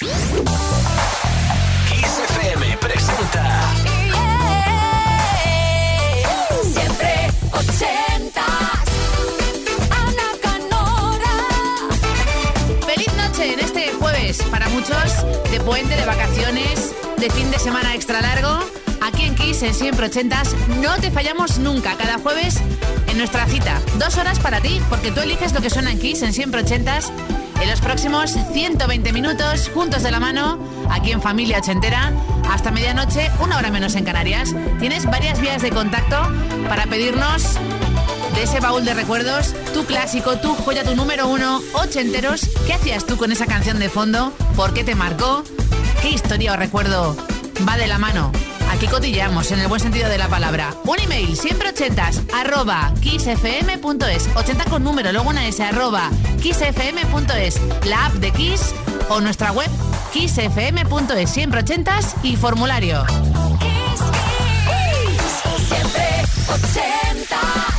XFM presenta Siempre 80 Canora Feliz noche en este jueves para muchos de puente, de vacaciones, de fin de semana extra largo. Aquí en Kiss en Siempre 80 no te fallamos nunca. Cada jueves en nuestra cita. Dos horas para ti, porque tú eliges lo que suena en Kiss en Siempre 80 los próximos 120 minutos, juntos de la mano, aquí en Familia Ochentera, hasta medianoche, una hora menos en Canarias. Tienes varias vías de contacto para pedirnos de ese baúl de recuerdos, tu clásico, tu joya, tu número uno, ochenteros. ¿Qué hacías tú con esa canción de fondo? ¿Por qué te marcó? ¿Qué historia o recuerdo va de la mano? Aquí cotilleamos, en el buen sentido de la palabra. Un email, siempre ochentas, arroba kissfm.es. 80 con número, luego una S, arroba kissfm.es. La app de Kiss o nuestra web kissfm.es. Siempre ochentas y formulario. Kiss, Kiss. Siempre ochentas.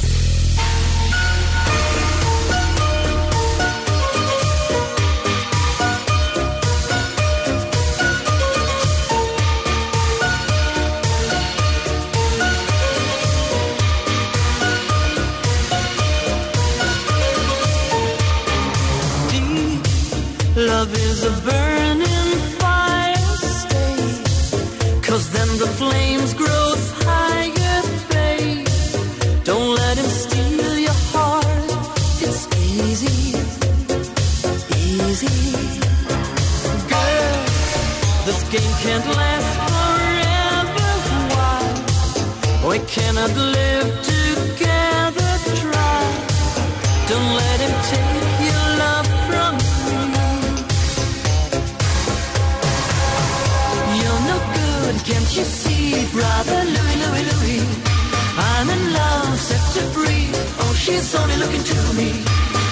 She's only looking to me.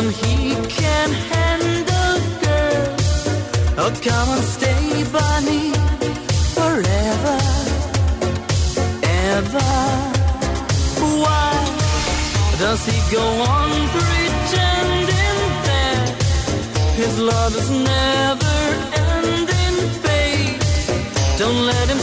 Than he can handle, girl. Oh, come and stay by me forever, ever. Why does he go on pretending that his love is never ending, babe? Don't let him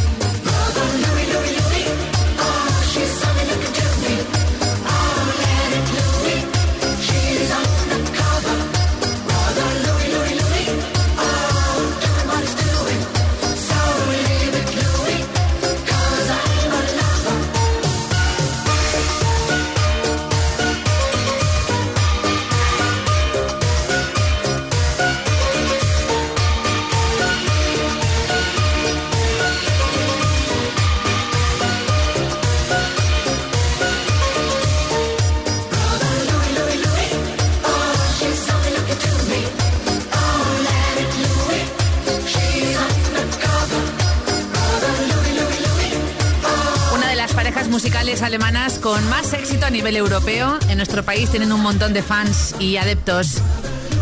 Nivel europeo. En nuestro país tienen un montón de fans y adeptos.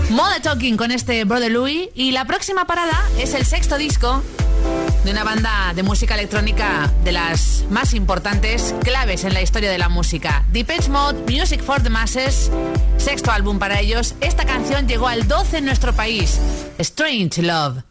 Moda Talking con este Brother Louis. Y la próxima parada es el sexto disco de una banda de música electrónica de las más importantes, claves en la historia de la música. Depeche Mode, Music for the Masses, sexto álbum para ellos. Esta canción llegó al 12 en nuestro país. Strange Love.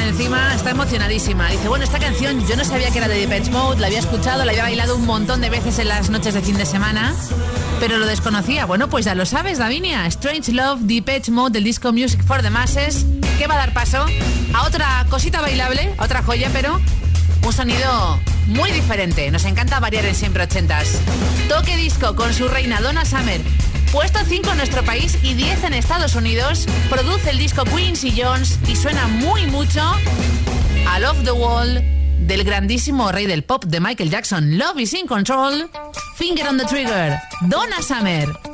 Encima, está emocionadísima. Dice, bueno, esta canción yo no sabía que era de Depeche Mode, la había escuchado, la había bailado un montón de veces en las noches de fin de semana, pero lo desconocía. Bueno, pues ya lo sabes, Davinia. Strange Love, Depeche Mode del disco Music for the Masses, que va a dar paso a otra cosita bailable, otra joya, pero un sonido muy diferente. Nos encanta variar en siempre ochentas. Toque disco con su reina Donna Summer. Puesto 5 en nuestro país y 10 en Estados Unidos, produce el disco Quincy Jones y suena muy mucho a Love the Wall del grandísimo rey del pop de Michael Jackson, Love is in Control, Finger on the Trigger, Donna Summer.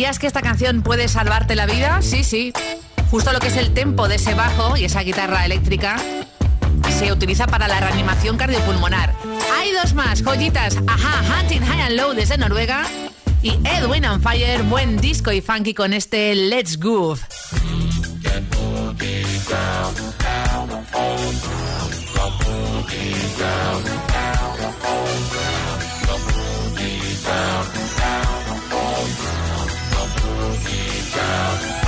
¿Sabías que esta canción puede salvarte la vida? Sí, sí. Justo lo que es el tempo de ese bajo y esa guitarra eléctrica se utiliza para la reanimación cardiopulmonar. Hay dos más, joyitas. Ajá, Hunting High and Low desde Noruega. Y Edwin on Fire, buen disco y funky con este Let's Groove. yourself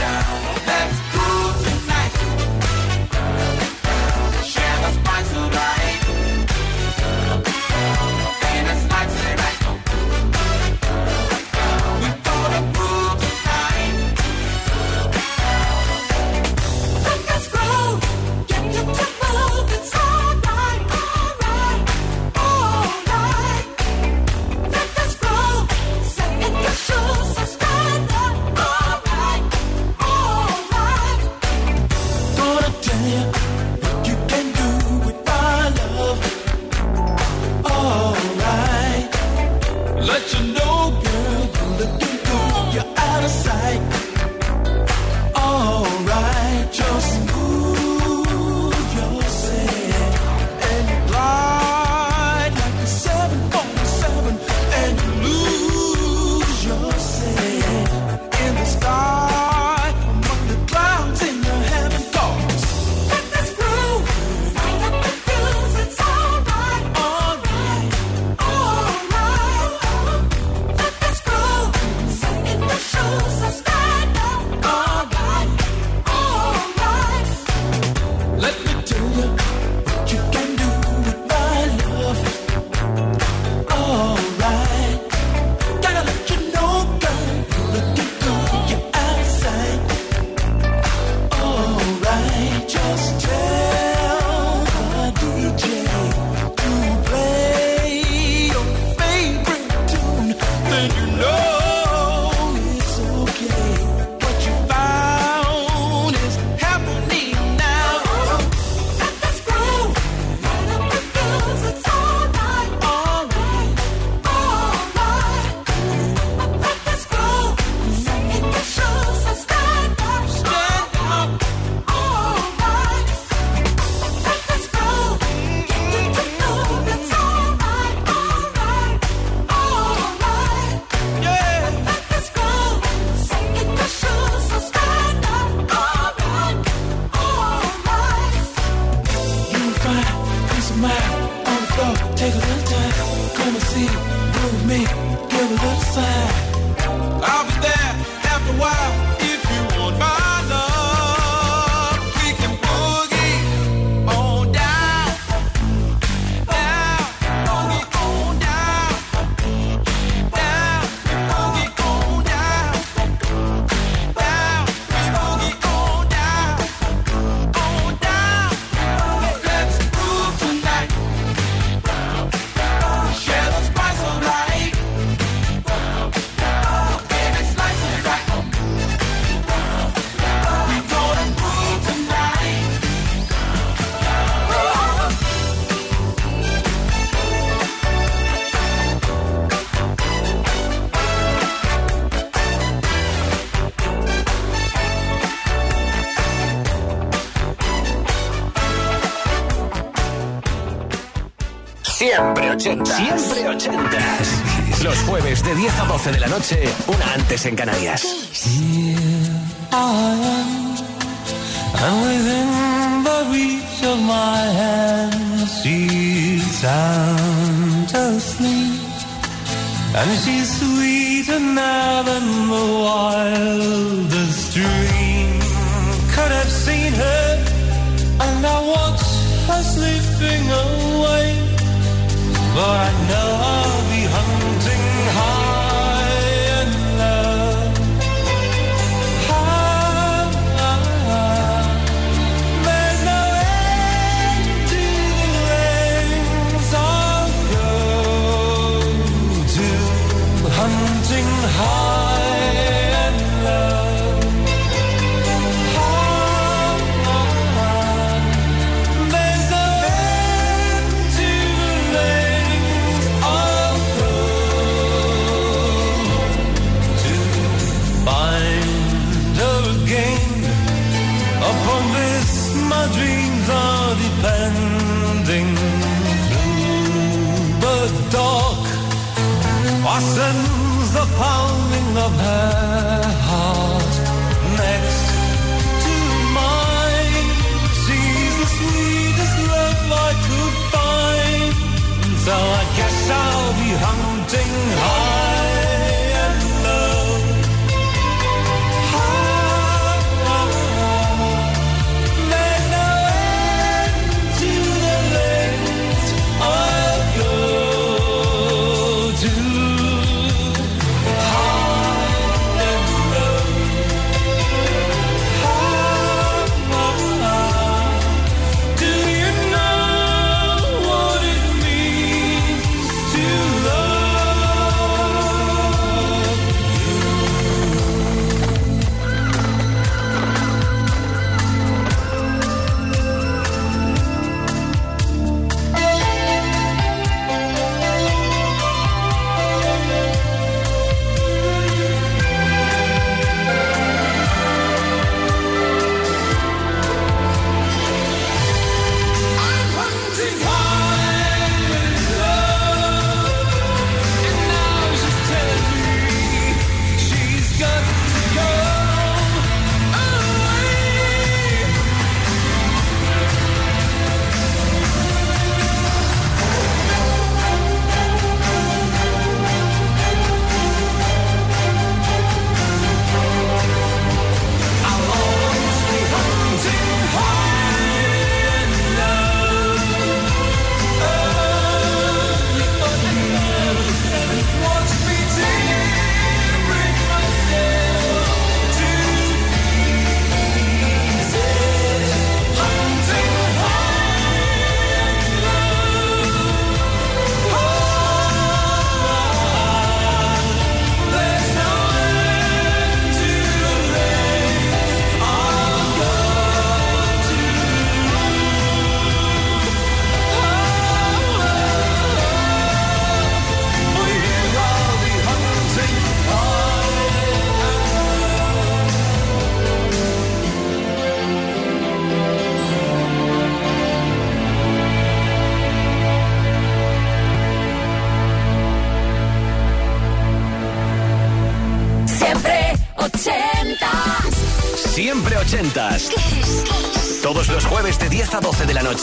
ochentas. Siempre ochentas. Los jueves de 10 a 12 de la noche, una antes en Canarias. And she's sweeter now than the wildest dream could have seen her. And I watch her slipping away. but I know.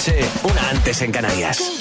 noche, una antes en Canarias.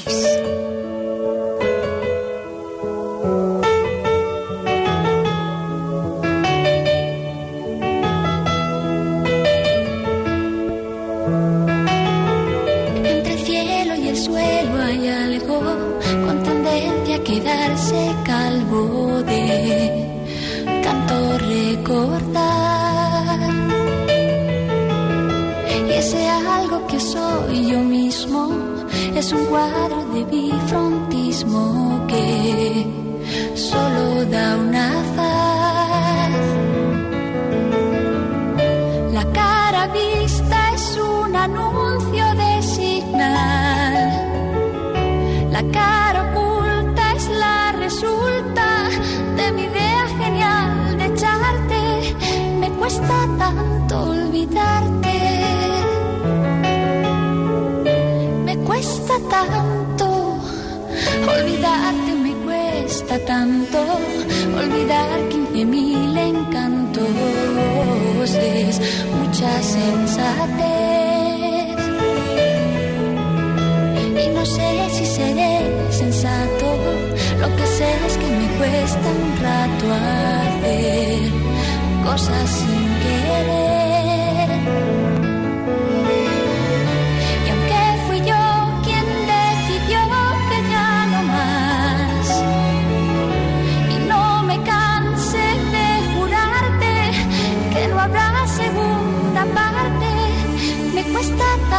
encantos es mucha sensatez. Y no sé si seré sensato, lo que sé es que me cuesta un rato hacer cosas sin querer.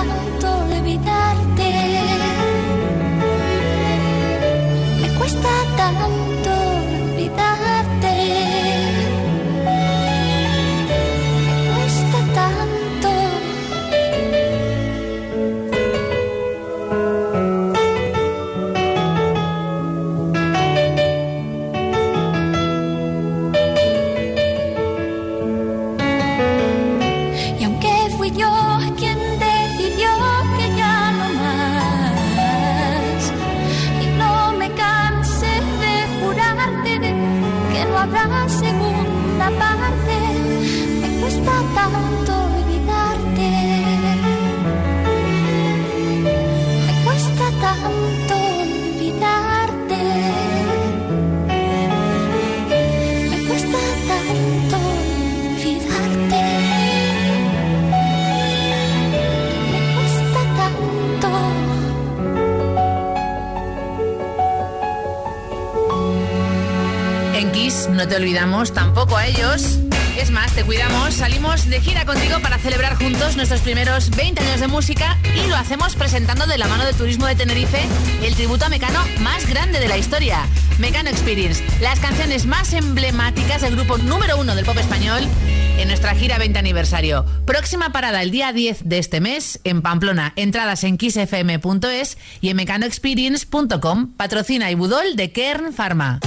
啊 no te olvidamos tampoco a ellos. Es más, te cuidamos, salimos de gira contigo para celebrar juntos nuestros primeros 20 años de música y lo hacemos presentando de la mano de Turismo de Tenerife el tributo a Mecano más grande de la historia, Mecano Experience, las canciones más emblemáticas del grupo número uno del pop español en nuestra gira 20 aniversario. Próxima parada el día 10 de este mes en Pamplona. Entradas en kissfm.es y en mecanoexperience.com. Patrocina y Budol de Kern Pharma.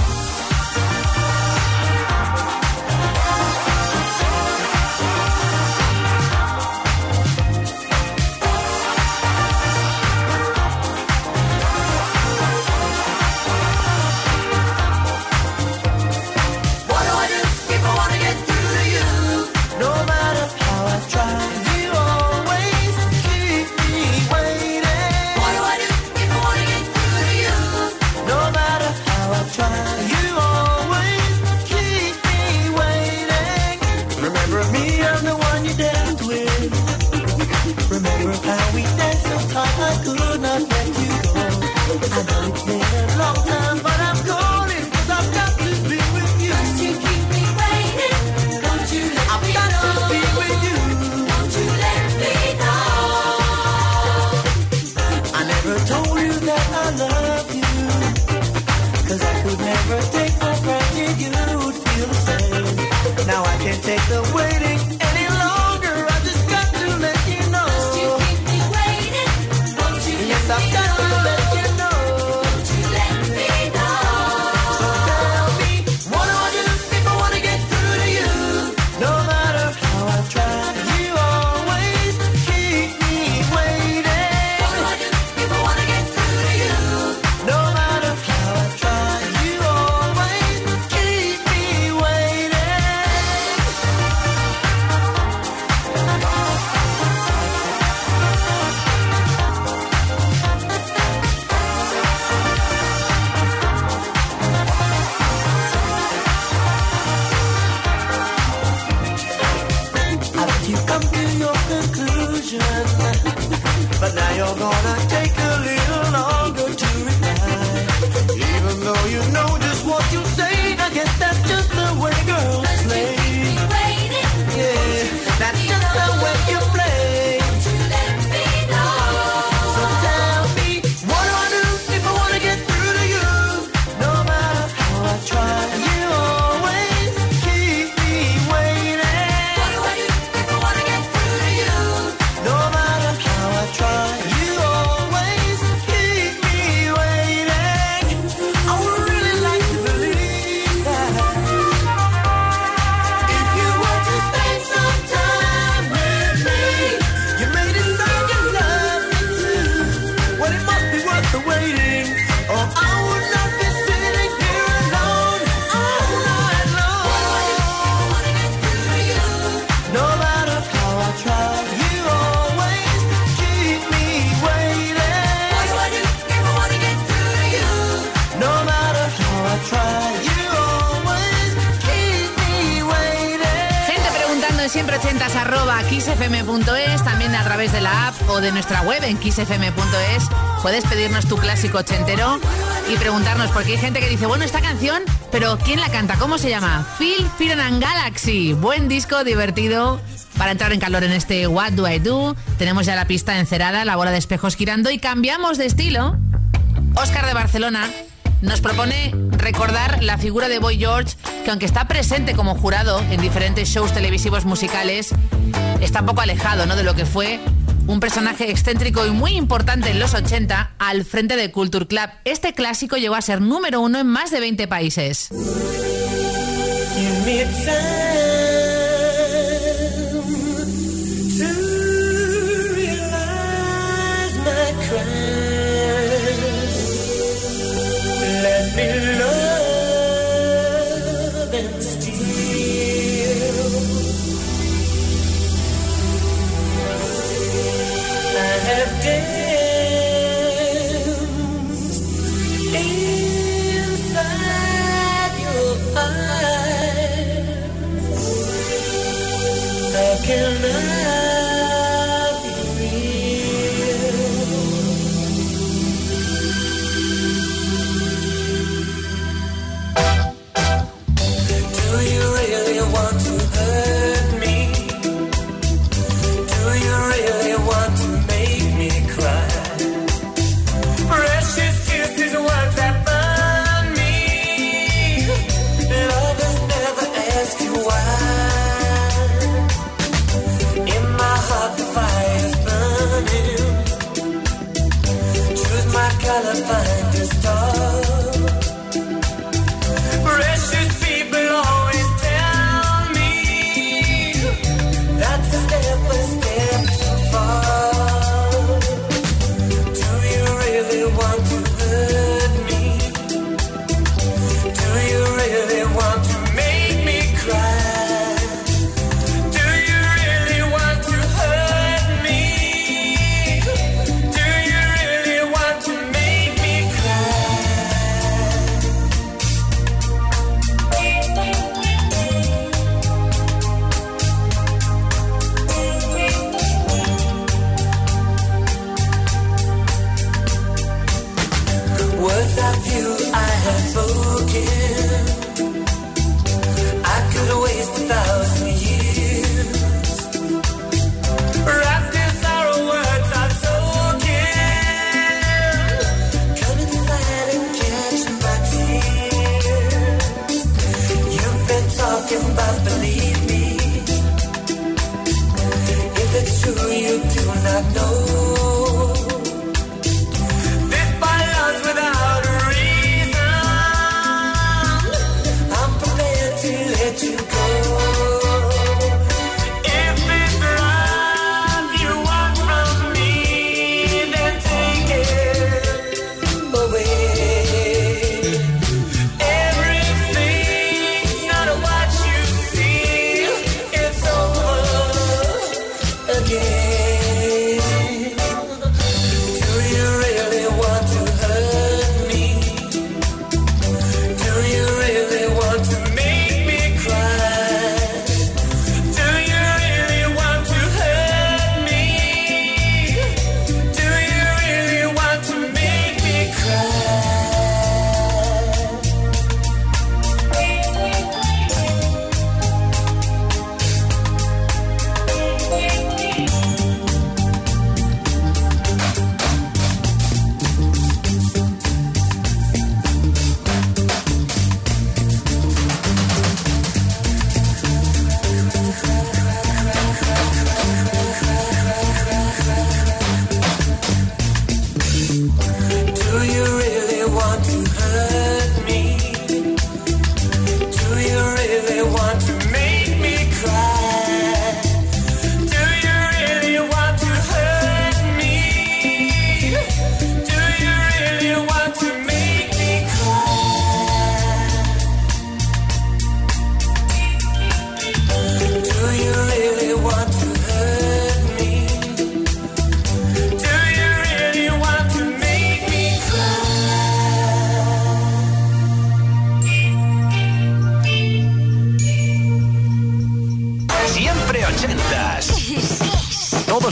Siempreochentas arroba kissfm.es, también a través de la app o de nuestra web en kissfm.es. Puedes pedirnos tu clásico ochentero y preguntarnos, porque hay gente que dice, bueno, esta canción, pero ¿quién la canta? ¿Cómo se llama? Phil, Fear and Galaxy. Buen disco, divertido. Para entrar en calor en este What Do I Do, tenemos ya la pista encerada, la bola de espejos girando y cambiamos de estilo. Oscar de Barcelona nos propone recordar la figura de Boy George, que aunque está presente como jurado en diferentes shows televisivos musicales, está un poco alejado ¿no? de lo que fue un personaje excéntrico y muy importante en los 80 al frente de Culture Club. Este clásico llegó a ser número uno en más de 20 países.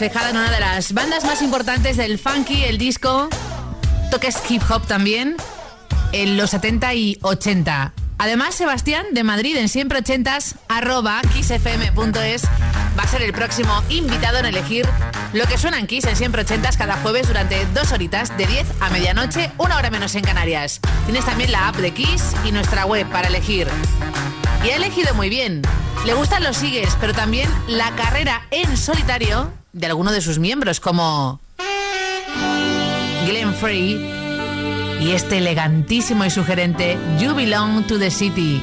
Reflejada en una de las bandas más importantes del funky, el disco, toques hip hop también, en los 70 y 80. Además, Sebastián de Madrid en siempre ochentas arroba kissfm.es va a ser el próximo invitado en elegir lo que suena en Kiss en siempre ochentas cada jueves durante dos horitas de 10 a medianoche, una hora menos en Canarias. Tienes también la app de Kiss y nuestra web para elegir. Y ha elegido muy bien. Le gustan los sigues, pero también la carrera en solitario de alguno de sus miembros, como Glenn Frey y este elegantísimo y sugerente You Belong to the City.